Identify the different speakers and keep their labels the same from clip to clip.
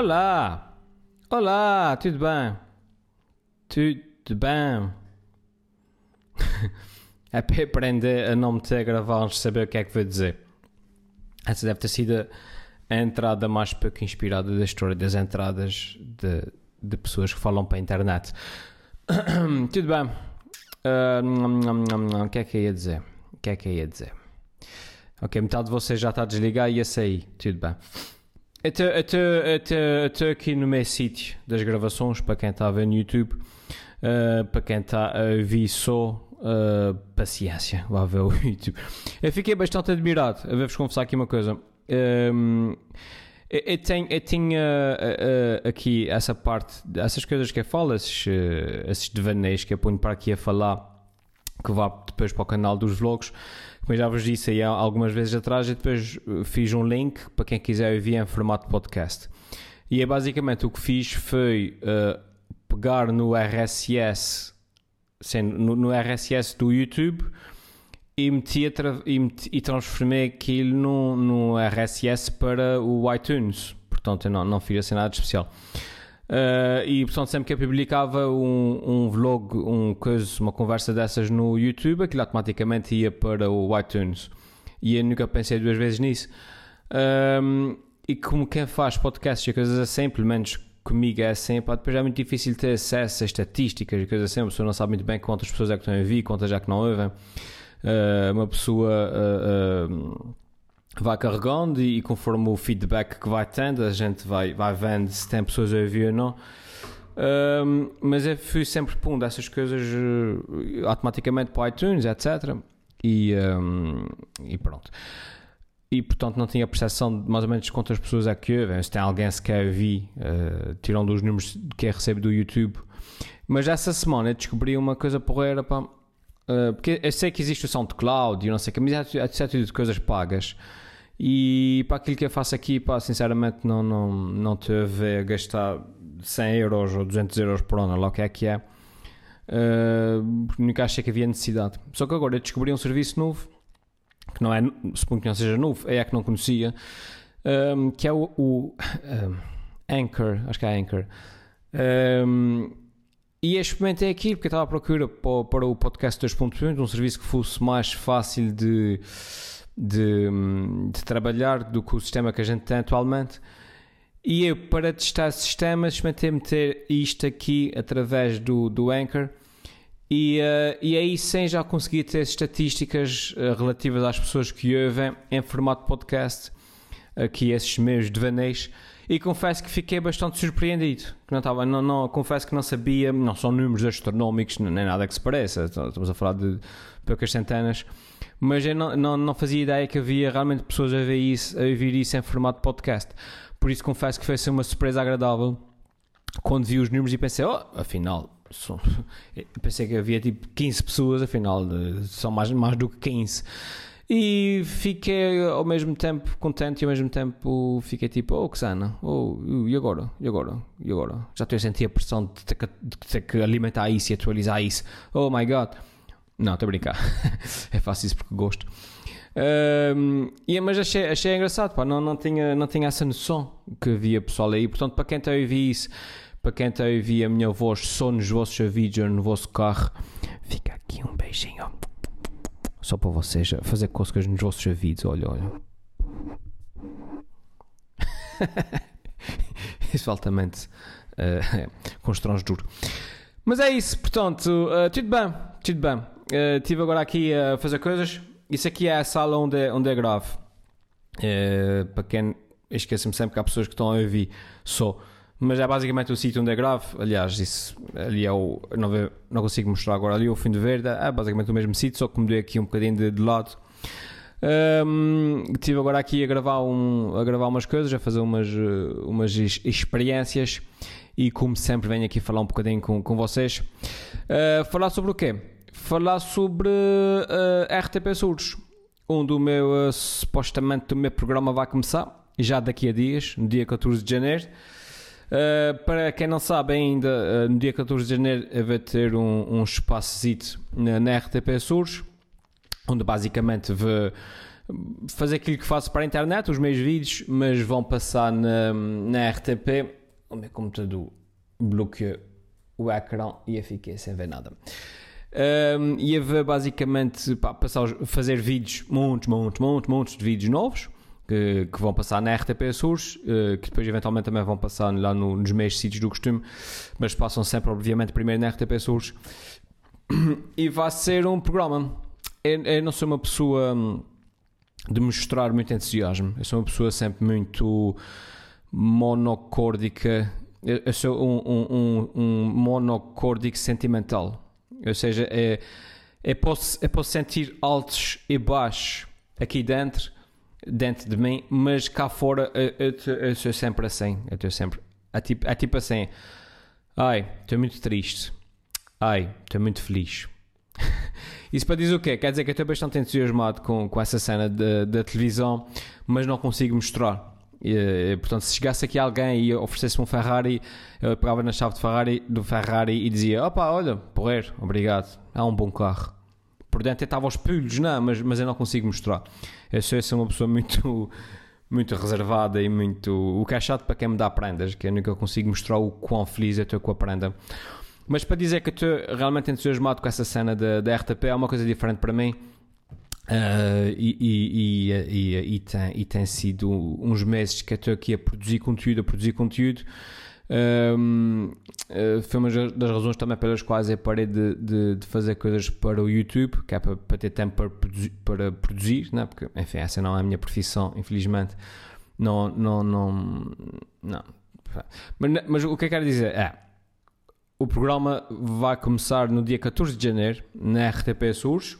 Speaker 1: Olá! Olá, tudo bem? Tudo bem? é para aprender a não meter a gravar antes de saber o que é que vou dizer. Essa deve ter sido a entrada mais pouco inspirada da história das entradas de, de pessoas que falam para a internet. tudo bem? Uh, o que é que eu ia dizer? O que é que eu ia dizer? Ok, metade de vocês já está a desligar e ia sair. Tudo bem. Eu estou aqui no meu sítio das gravações, para quem está a ver no YouTube, uh, para quem está a ver só, uh, paciência, vá ver o YouTube. Eu fiquei bastante admirado, a ver-vos confessar aqui uma coisa. Um, eu, eu, tenho, eu tinha uh, aqui essa parte, essas coisas que eu falo, esses, esses devaneios que eu ponho para aqui a falar, que vá depois para o canal dos vlogs como já vos disse aí algumas vezes atrás, e depois uh, fiz um link para quem quiser ouvir em formato podcast. E é basicamente o que fiz foi uh, pegar no RSS, no, no, RSS do YouTube e, meti, e, meti, e transformei aquilo no, no RSS para o iTunes. Portanto, eu não, não fiz assim nada de especial. Uh, e portanto, sempre que eu publicava um, um vlog, um coisa, uma conversa dessas no YouTube, aquilo automaticamente ia para o iTunes. E eu nunca pensei duas vezes nisso. Um, e como quem faz podcasts e coisas assim, pelo menos comigo é assim, pá, depois é muito difícil ter acesso a estatísticas e coisas assim. A pessoa não sabe muito bem quantas pessoas é que estão a ouvir, quantas é que não ouvem. Uh, uma pessoa. Uh, vai carregando e, conforme o feedback que vai tendo, a gente vai, vai vendo se tem pessoas a ouvir ou não. Um, mas eu fui sempre pondo essas coisas uh, automaticamente para o iTunes, etc. E, um, e pronto. E portanto não tinha percepção de mais ou menos quantas pessoas é que ouvem, se tem alguém se quer ouvir, uh, tirando dos números que eu recebo do YouTube. Mas essa semana eu descobri uma coisa porreira, pá, uh, porque eu sei que existe o SoundCloud e não sei o que, mas é, é de coisas pagas. E para aquilo que eu faço aqui, pá, sinceramente, não, não, não te a gastar 100 euros ou 200 euros por ano, lá o que é que é. Uh, nunca achei que havia necessidade. Só que agora eu descobri um serviço novo, que não é, suponho que não seja novo, é a que não conhecia, um, que é o, o um, Anchor, acho que é Anchor. Um, e experimentei aquilo porque estava à procura para, para o podcast 2.1, um serviço que fosse mais fácil de de, de, trabalhar do que o sistema que a gente tem atualmente. E eu, para testar sistemas, experimentei meter isto aqui através do, do Anchor. E, uh, e aí sim já consegui ter estatísticas uh, relativas às pessoas que ouvem em formato podcast, aqui esses meus devaneios. E confesso que fiquei bastante surpreendido. Não estava, não, não, confesso que não sabia, não são números astronómicos, nem nada que se pareça. Estamos a falar de poucas centenas mas eu não, não, não fazia ideia que havia realmente pessoas a ver isso, a ouvir isso em formato podcast. Por isso confesso que foi assim uma surpresa agradável quando vi os números e pensei, oh, afinal, pensei que havia tipo 15 pessoas, afinal são mais, mais do que 15. E fiquei ao mesmo tempo contente e ao mesmo tempo fiquei tipo, oh Xana, oh, e agora? E agora? E agora? Já estou a sentir a pressão de ter, que, de ter que alimentar isso e atualizar isso. Oh my god. Não, estou a brincar. é fácil isso porque gosto. E, mas achei, achei engraçado, pá, não, não, tinha, não tinha essa noção que havia pessoal aí. Portanto, para quem está a ouvir isso, para quem está a ouvir a minha voz só nos vossos vídeos, no vosso carro, fica aqui um beijinho. Só para vocês fazer cócegas nos vossos ouvidos. Olha, olha. isso altamente uh, constrangedor. Mas é isso, portanto, uh, tudo bem, tudo bem. Estive uh, agora aqui a fazer coisas. Isso aqui é a sala onde, onde é grave. Uh, para quem. Esqueço-me sempre que há pessoas que estão a ouvir só. Mas é basicamente o sítio onde é grave. Aliás, isso ali é o. Não, ve, não consigo mostrar agora. Ali é o fim de verde. É basicamente o mesmo sítio, só que mudei aqui um bocadinho de, de lado. Um, estive agora aqui a gravar, um, a gravar umas coisas, a fazer umas, umas experiências e como sempre venho aqui falar um bocadinho com, com vocês. Uh, falar sobre o quê? Falar sobre uh, eh, RTP Surdos, onde o meu, uh, supostamente, o meu programa vai começar, já daqui a dias, no dia 14 de janeiro. Uh, para quem não sabe ainda, uh, no dia 14 de janeiro vai ter um, um espaço na, na RTP Surdos, onde basicamente fazer aquilo que faço para a internet, os meus vídeos, mas vão passar na, na RTP. O meu computador bloqueou o ecrã e eu fiquei sem ver nada. Um, ia basicamente pá, passar, fazer vídeos, muitos, muitos, muitos, muitos de vídeos novos que, que vão passar na RTP Surs, uh, que depois eventualmente também vão passar lá no, nos meios sítios do costume, mas passam sempre, obviamente, primeiro na RTP Surs. E vai ser um programa. Eu, eu não sou uma pessoa hum, de mostrar muito entusiasmo, eu sou uma pessoa sempre muito monocórdica. Eu sou um, um, um, um monocórdico sentimental ou seja, é, é, posso, é posso sentir altos e baixos aqui dentro, dentro de mim, mas cá fora eu, eu, eu sou sempre assim. Eu estou sempre. É tipo, é tipo assim. Ai, estou muito triste. Ai, estou muito feliz. Isso para dizer o quê? Quer dizer que eu estou bastante entusiasmado com, com essa cena da televisão, mas não consigo mostrar. E, portanto, se chegasse aqui alguém e oferecesse-me um Ferrari, eu pegava na chave de Ferrari, do Ferrari e dizia: opa, olha, porreiro, obrigado, é um bom carro. Por dentro estava aos pulhos, não, mas, mas eu não consigo mostrar. Eu sou, eu sou uma pessoa muito, muito reservada e muito. O que é chato para quem me dá prendas, que eu nunca consigo mostrar o quão feliz eu estou com a prenda. Mas para dizer que eu estou realmente entusiasmado com essa cena da, da RTP, é uma coisa diferente para mim Uh, e, e, e, e, tem, e tem sido uns meses que estou aqui a produzir conteúdo, a produzir conteúdo. Um, uh, foi uma das razões também pelas quais eu parei de, de, de, fazer coisas para o YouTube, que é para, para ter tempo para produzir, para produzir né? porque enfim, essa não é a minha profissão, infelizmente. Não, não, não, não. Mas, mas o que eu quero dizer é: o programa vai começar no dia 14 de janeiro na RTP Surge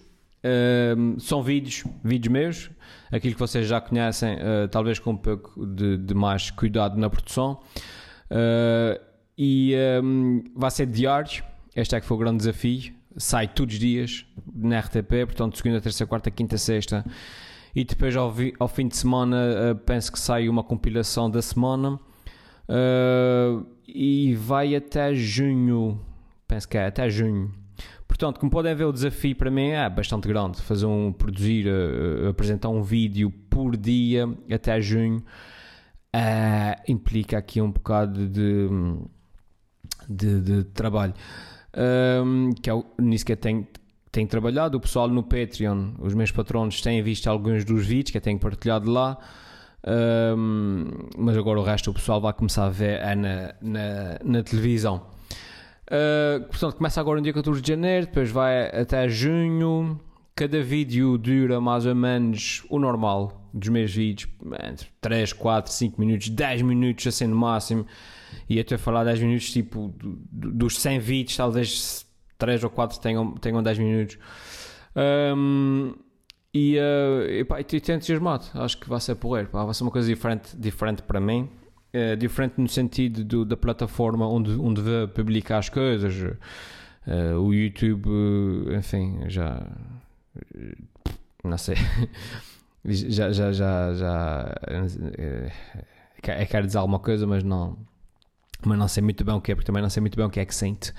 Speaker 1: São vídeos, vídeos meus, aquilo que vocês já conhecem, uh, talvez com um pouco de, de, mais cuidado na produção. Uh, e um, vai ser diário. Este é que foi o grande desafio. Sai todos os dias na RTP, portanto, segunda, terça, quarta, quinta, sexta. E depois, ao, vi, ao fim de semana, ah, penso que sai uma compilação da semana. e vai até junho. Penso que é até junho. Portanto, como podem ver, o desafio para mim é bastante grande. Fazer um, produzir, uh, apresentar um vídeo por dia até junho uh, implica aqui um bocado de, de, de trabalho. Um, que é nisso que eu tenho, tenho trabalhado. O pessoal no Patreon, os meus patronos, têm visto alguns dos vídeos que eu tenho partilhado lá. Um, mas agora o resto o pessoal vai começar a ver é na, na, na televisão. Uh, portanto, começa agora no dia 14 de janeiro, depois vai até junho. Cada vídeo dura mais ou menos o normal dos meus vídeos, entre 3, 4, 5 minutos, 10 minutos assim no máximo. E até falar 10 minutos, tipo, dos 100 vídeos, talvez 3 ou 4 tenham, tenham 10 minutos. Um, e, uh, estou entusiasmado, acho que vai ser porreiro, vai ser uma coisa diferente, diferente para mim é diferente no sentido do, da plataforma onde, onde vê publicar as coisas. Uh, o YouTube, enfim, já. Não sei. já, já, já, já. É, quero dizer alguma coisa, mas não. Mas não sei muito bem o que é, porque também não sei muito bem o que é que sente.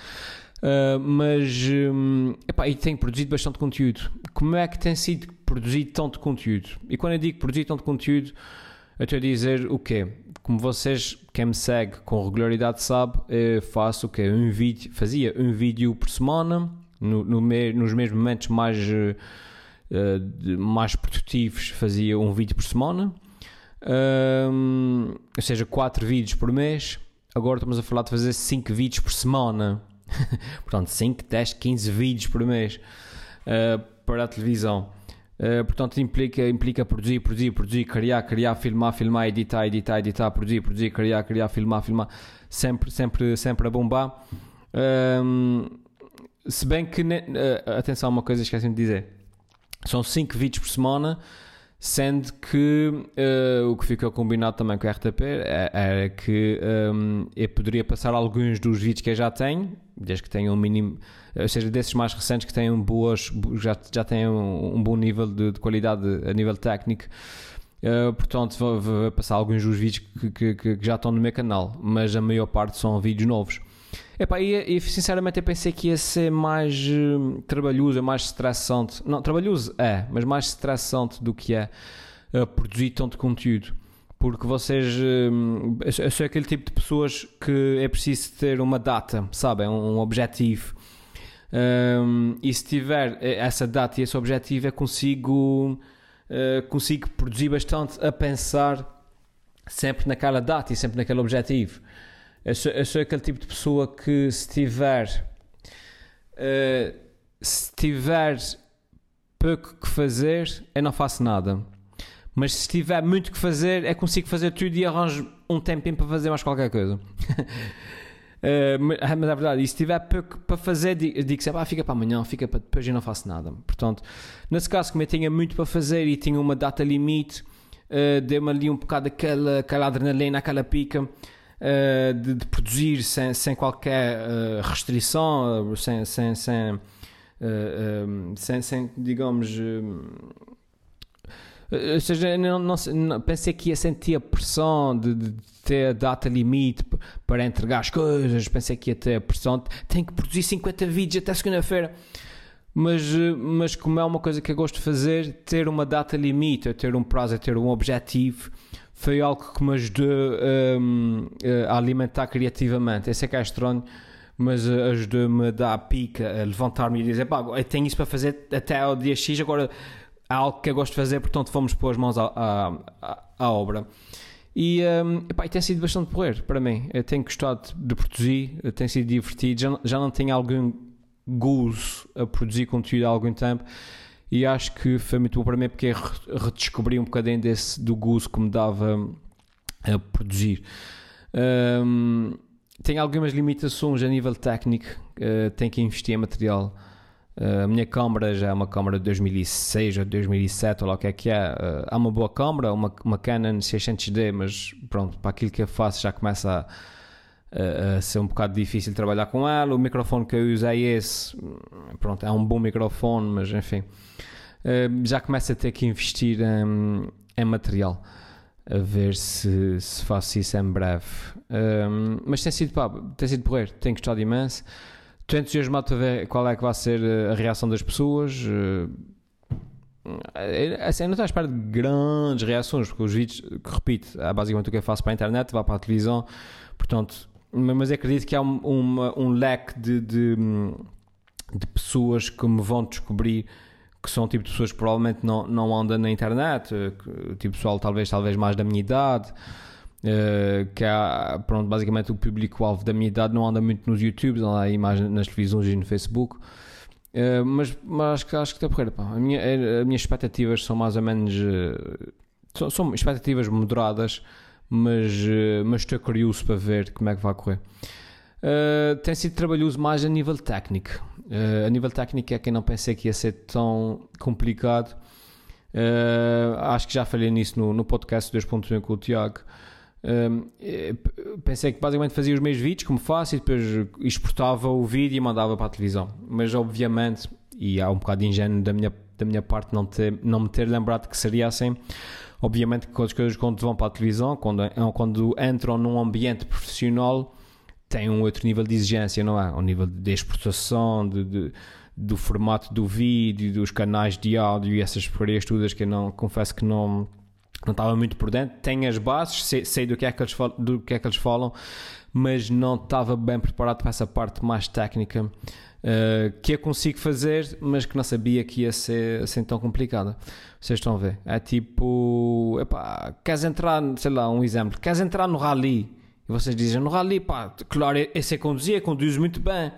Speaker 1: Uh, mas um, epá, e tenho produzido bastante conteúdo. Como é que tem sido produzido tanto conteúdo? E quando eu digo produzir tanto conteúdo, eu estou a dizer o quê? Como vocês, quem me segue com regularidade sabe, faço o quê? Um vídeo, fazia um vídeo por semana, no, no me, nos mesmos momentos mais, uh, mais produtivos fazia um vídeo por semana, um, ou seja, 4 vídeos por mês. Agora estamos a falar de fazer 5 vídeos por semana. Portanto, 5, 10, 15 vídeos por mês uh, para a televisão. Uh, portanto, implica, implica produzir, produzir, produzir, criar, criar, filmar, filmar, editar, editar, editar, produzir, produzir, criar, criar, filmar, filmar, sempre, sempre, sempre a bombar. Um, se bem que, uh, atenção, uma coisa esqueci de dizer: são 5 vídeos por semana, sendo que uh, o que ficou combinado também com a RTP é, era que um, eu poderia passar alguns dos vídeos que eu já tenho, desde que tenham um mínimo ou seja, desses mais recentes que têm boas, já, já têm um, um bom nível de, de, qualidade a nível técnico. Uh, portanto, vou, vou, passar alguns dos vídeos que, que, que, já estão no meu canal, mas a maior parte são vídeos novos. Epá, e, e sinceramente eu pensei que ia ser mais uh, trabalhoso, mais estressante. Não, trabalhoso é, mas mais estressante do que é uh, produzir tanto conteúdo. Porque vocês. Uh, eu sou aquele tipo de pessoas que é preciso ter uma data, sabem? Um, um objetivo. Um, e se tiver essa data e esse objetivo, eu consigo, consigo produzir bastante a pensar sempre naquela data e sempre naquele objetivo. Eu sou, eu sou aquele tipo de pessoa que se tiver uh, se tiver pouco que fazer, eu não faço nada. Mas se tiver muito que fazer, é consigo fazer tudo e arranjo um tempinho para fazer mais qualquer coisa. uh, mas, é verdade, e se tiver pouco para fazer, digo sempre, ah, fica para amanhã, fica para depois e não faço nada. Portanto, nesse caso, como eu tinha muito para fazer e tinha uma data limite, uh, deu-me ali um bocado aquela, aquela adrenalina, aquela pica uh, de, de, produzir sem, sem qualquer uh, restrição, sem, sem, sem, sem, sem, digamos. ou seja, não, não, não, pensei que ia sentir a pressão de, de, ter data limite para entregar as coisas. Pensei que ia ter a pressão de tem que produzir 50 vídeos até segunda-feira mas, eh, mas como é uma coisa que eu gosto de fazer, ter uma data limite, ter um prazo, ter um objetivo, foi algo que me ajudou um, eh, a alimentar criativamente. Esse é que é estranho, mas eh, ajudou-me a dar a pica, a levantar-me e dizer: pá, eu tenho isso para fazer até ao dia X, agora há algo que eu gosto de fazer, portanto vamos pôr as mãos à, à, à obra. E, um, epá, e tem sido bastante porreiro para mim. Eu tenho gostado de produzir, tem sido divertido. Já, já não tenho algum gozo a produzir conteúdo há algum tempo e acho que foi muito bom para mim porque redescobri um bocadinho desse, do gozo que me dava a produzir. Um, tem algumas limitações a nível técnico, uh, tenho que investir em material. Uh, a minha câmera já é uma câmera de 2006 ou 2007, ou lá o que é que é. Uh, há uma boa câmera, uma, uma Canon 600D, mas pronto, para aquilo que eu faço já começa a a, ser um bocado difícil trabalhar com ela. O microfone que eu usei é esse, pronto, é um bom microfone, mas enfim, já começo a ter que investir em, em material. A ver se, se faço isso em breve. Um, mas tem sido, pá, tem sido porreiro, tenho gostado imenso. Estou entusiasmado para ver qual é que vai ser a reação das pessoas. Assim, não estou à espera de grandes reações, porque os vídeos, que repito, é basicamente o que eu faço para a internet, vai para a televisão, portanto, mas acredito que há um, um leque de, de, de, pessoas que me vão descobrir que são tipo de pessoas que provavelmente não, não andam na internet, tipo pessoal talvez, talvez mais da minha idade, uh, que há, pronto, basicamente o público-alvo da minha idade não anda muito nos YouTubes, anda aí mais nas televisões e no Facebook. Uh, mas, mas acho que acho que está porreiro, pá. A minha, as minhas expectativas são mais ou menos uh, são, são expectativas moderadas mas, eh, mas estou curioso para ver como é que vai correr. Uh, tem sido trabalhoso mais a nível técnico. Uh, a nível técnico é que eu não pensei que ia ser tão complicado. Uh, acho que já falei nisso no, no podcast 2.1 com o Tiago. pensei que basicamente fazia os meus vídeos como faço e depois exportava o vídeo e mandava para a televisão. Mas obviamente, e há um bocado de ingênuo da minha, da minha parte não, ter, não me ter lembrado que seria assim Obviamente que as coisas quando vão para a televisão, quando, quando entram num ambiente profissional, têm um outro nível de exigência, não é? O nível de exportação, de, de, do formato do vídeo, dos canais de áudio e essas porcarias todas que eu não, confesso que não, não estava muito por dentro. Tenho as bases, sei, sei, do, que é que eles falam, do que é que eles falam, mas não estava bem preparado para essa parte mais técnica uh, que eu consigo fazer, mas que não sabia que ia ser assim tão complicada. Vocês estão a ver? É tipo, epá, queres entrar, sei lá, um exemplo, queres entrar no rally e vocês dizem no rally, pá, claro, esse é conduzir, conduz muito bem.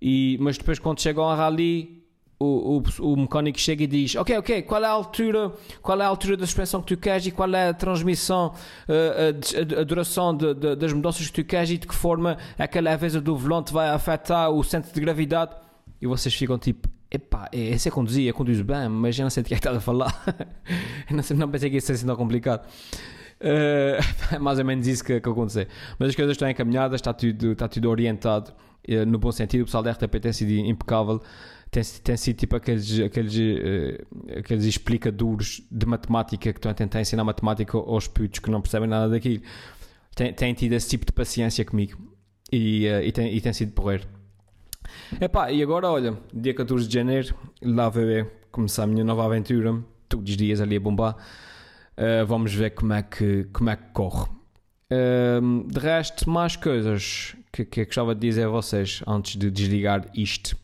Speaker 1: E, mas depois quando chegam ao rally o, o, o, mecânico chega e diz: Ok, ok, qual é a altura, qual é a altura da suspensão que tu queres e qual é a transmissão, a, a, a duração de, de, das mudanças que tu queres e de que forma aquela leveza do volante vai afetar o centro de gravidade. E vocês ficam tipo: Epá, esse é conduzir, eu conduzo bem, mas eu não sei de que é que estás a falar. não, sei, não pensei que isso fosse tão complicado. Uh, é mais ou menos isso que, que aconteceu. Mas as coisas estão encaminhadas, está tudo, está tudo orientado uh, no bom sentido. O pessoal da RTP tem sido impecável tem, tem sido tipo aqueles, aqueles, uh, aqueles explicadores de matemática que estão a tentar ensinar matemática aos putos que não percebem nada daquilo. Tem, tem tido esse tipo de paciência comigo. e, uh, e, tem, e tem sido porreiro. Epá, e agora olha, dia 14 de janeiro, lá eu começar a minha nova aventura, todos os dias ali a bombar. Uh, vamos ver como é que, como é que corre. Uh, de resto, mais coisas que, que eu gostava de dizer a vocês antes de desligar isto.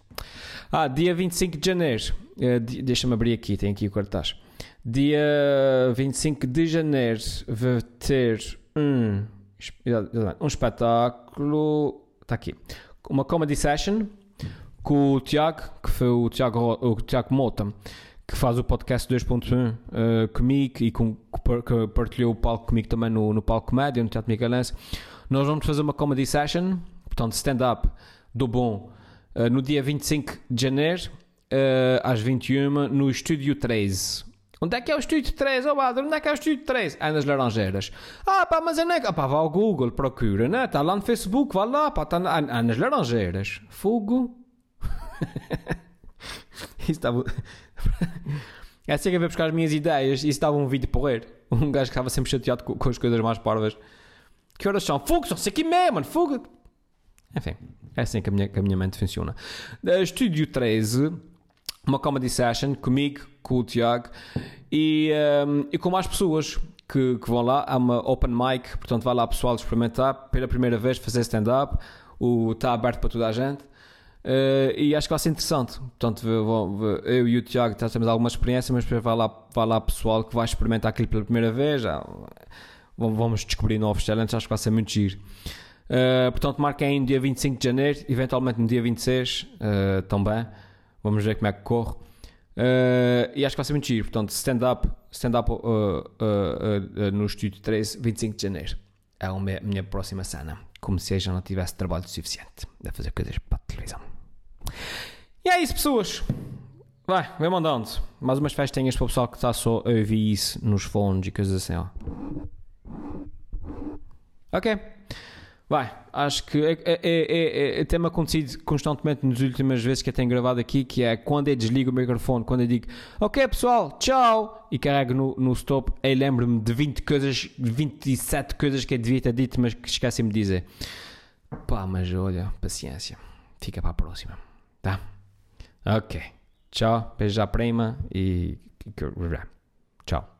Speaker 1: Ah, dia 25 de janeiro, uh, deixa-me abrir aqui, tem aqui o cartaz. Dia 25 de janeiro vai ter um, um espetáculo. Está aqui. Uma comedy session com o Tiago, que foi o Tiago, o Tiago Mota, que faz o podcast 2.1 uh, comigo e com, que partilhou o palco comigo também no, no palco comédia, no Teatro Micalense. Nós vamos fazer uma comedy session, portanto, stand-up do bom, uh, no dia 25 de janeiro, uh, às 21 no Estúdio 13. Onde é que é o Estúdio 3? Oh, Badro, onde é que é o Estúdio 3? É nas Laranjeiras. Ah, pá, mas é é... Ah, pá, vá ao Google, procura, né? Está lá no Facebook, vá lá, pá, está na... é nas Laranjeiras. Fogo. Isso estava... é assim que eu ver buscar as minhas ideias. Isso estava um vídeo porreiro. Um gajo que estava sempre chateado com, com as coisas mais parvas. Que horas são? Fogo, só sei que mesmo, mano, fogo. Enfim, é assim que a minha, que a minha mente funciona. Estúdio 13 uma comedy session comigo, com o Tiago e, um, e com mais pessoas que, que, vão lá. Há uma open mic, portanto, vai lá pessoal experimentar pela primeira vez fazer stand-up. Está aberto para toda a gente. Uh, e acho que vai ser interessante. Portanto, eu e o Tiago já temos alguma experiência, mas vai lá, vai lá pessoal que vai experimentar aquilo pela primeira vez. Já, vamos descobrir novos challenges, acho que vai ser muito giro. Uh, portanto, marquem dia 25 de janeiro, eventualmente no dia 26 uh, também. Vamos ver como é que corre. Uh, e acho que vai ser muito giro. Portanto, stand-up stand -up, no Estúdio 13, 25 de janeiro. É a minha próxima cena. Como se já não tivesse trabalho suficiente a fazer coisas para a televisão. E é isso, pessoas. Vai, vem mandando. Mais umas festinhas para o pessoal que está só a ouvir isso nos fones e coisas assim, ó. Ok. Vai, acho que é, é, é, é, tem-me acontecido constantemente nas últimas vezes que eu tenho gravado aqui, que é quando eu desligo o microfone, quando eu digo ok pessoal, tchau, e carrego no, no stop, eu lembro-me de 20 coisas, 27 coisas que eu devia ter dito, mas que esqueci-me de dizer. Pá, mas olha, paciência, fica para a próxima, tá? Ok, tchau, beijo à prima e... Tchau.